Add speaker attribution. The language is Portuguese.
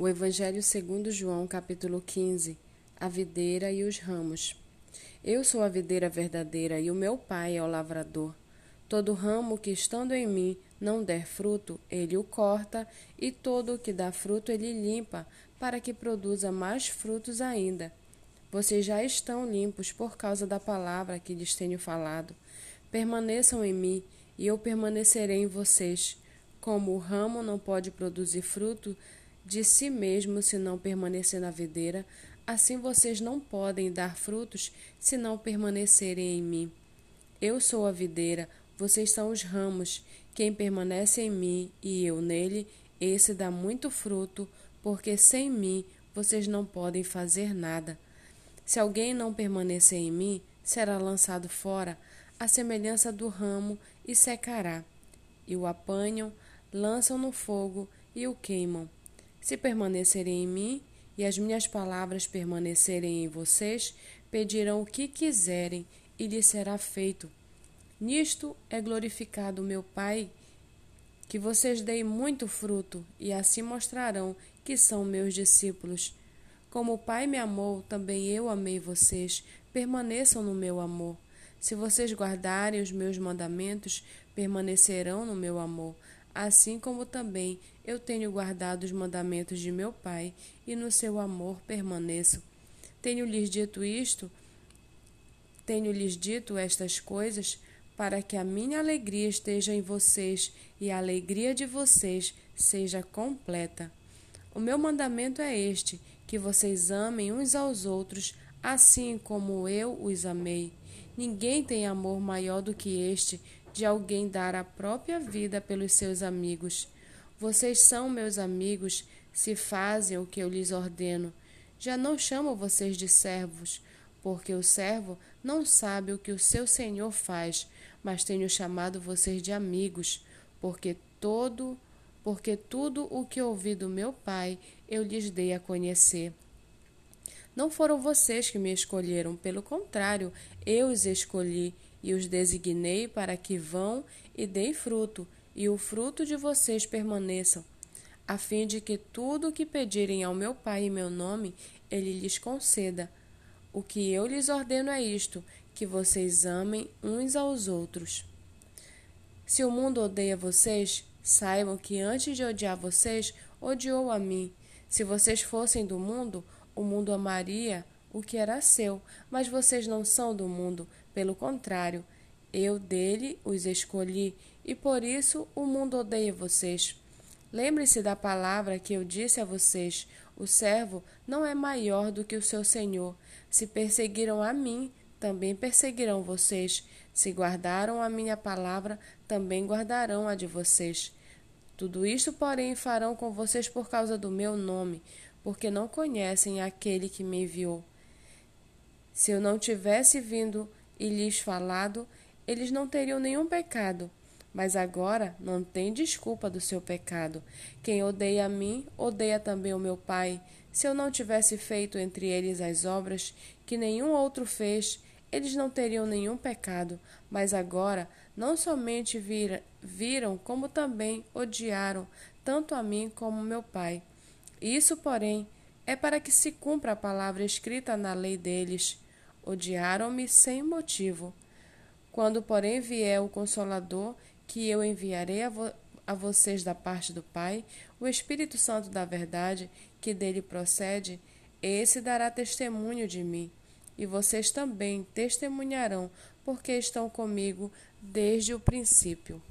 Speaker 1: O Evangelho segundo João, capítulo 15. A videira e os ramos. Eu sou a videira verdadeira e o meu pai é o lavrador. Todo ramo que estando em mim não der fruto, ele o corta, e todo o que dá fruto ele limpa, para que produza mais frutos ainda. Vocês já estão limpos por causa da palavra que lhes tenho falado. Permaneçam em mim, e eu permanecerei em vocês. Como o ramo não pode produzir fruto de si mesmo se não permanecer na videira, assim vocês não podem dar frutos se não permanecerem em mim. Eu sou a videira, vocês são os ramos. Quem permanece em mim e eu nele, esse dá muito fruto, porque sem mim vocês não podem fazer nada. Se alguém não permanecer em mim, será lançado fora, à semelhança do ramo, e secará. E o apanham, lançam no fogo e o queimam. Se permanecerem em mim e as minhas palavras permanecerem em vocês, pedirão o que quiserem e lhes será feito. Nisto é glorificado meu Pai, que vocês deem muito fruto e assim mostrarão que são meus discípulos. Como o Pai me amou, também eu amei vocês. Permaneçam no meu amor. Se vocês guardarem os meus mandamentos, permanecerão no meu amor assim como também eu tenho guardado os mandamentos de meu Pai, e no seu amor permaneço. Tenho-lhes dito isto, tenho-lhes dito estas coisas, para que a minha alegria esteja em vocês e a alegria de vocês seja completa. O meu mandamento é este: que vocês amem uns aos outros, assim como eu os amei. Ninguém tem amor maior do que este de alguém dar a própria vida pelos seus amigos. Vocês são meus amigos se fazem o que eu lhes ordeno. Já não chamo vocês de servos, porque o servo não sabe o que o seu senhor faz, mas tenho chamado vocês de amigos, porque todo porque tudo o que ouvi do meu Pai eu lhes dei a conhecer. Não foram vocês que me escolheram, pelo contrário, eu os escolhi e os designei para que vão e deem fruto, e o fruto de vocês permaneçam, a fim de que tudo o que pedirem ao meu Pai em meu nome, ele lhes conceda. O que eu lhes ordeno é isto: que vocês amem uns aos outros. Se o mundo odeia vocês, saibam que antes de odiar vocês, odiou a mim. Se vocês fossem do mundo, o mundo amaria o que era seu, mas vocês não são do mundo, pelo contrário, eu dele os escolhi, e por isso o mundo odeia vocês. Lembre-se da palavra que eu disse a vocês: o servo não é maior do que o seu senhor. Se perseguiram a mim, também perseguirão vocês. Se guardaram a minha palavra, também guardarão a de vocês. Tudo isto, porém, farão com vocês por causa do meu nome, porque não conhecem aquele que me enviou. Se eu não tivesse vindo e lhes falado, eles não teriam nenhum pecado. Mas agora não tem desculpa do seu pecado. Quem odeia a mim, odeia também o meu Pai. Se eu não tivesse feito entre eles as obras que nenhum outro fez, eles não teriam nenhum pecado. Mas agora não somente vira, viram, como também odiaram, tanto a mim como meu Pai. Isso, porém, é para que se cumpra a palavra escrita na lei deles odiaram-me sem motivo. Quando, porém, vier o Consolador, que eu enviarei a, vo a vocês da parte do Pai, o Espírito Santo da Verdade, que dele procede, esse dará testemunho de mim. E vocês também testemunharão, porque estão comigo desde o princípio.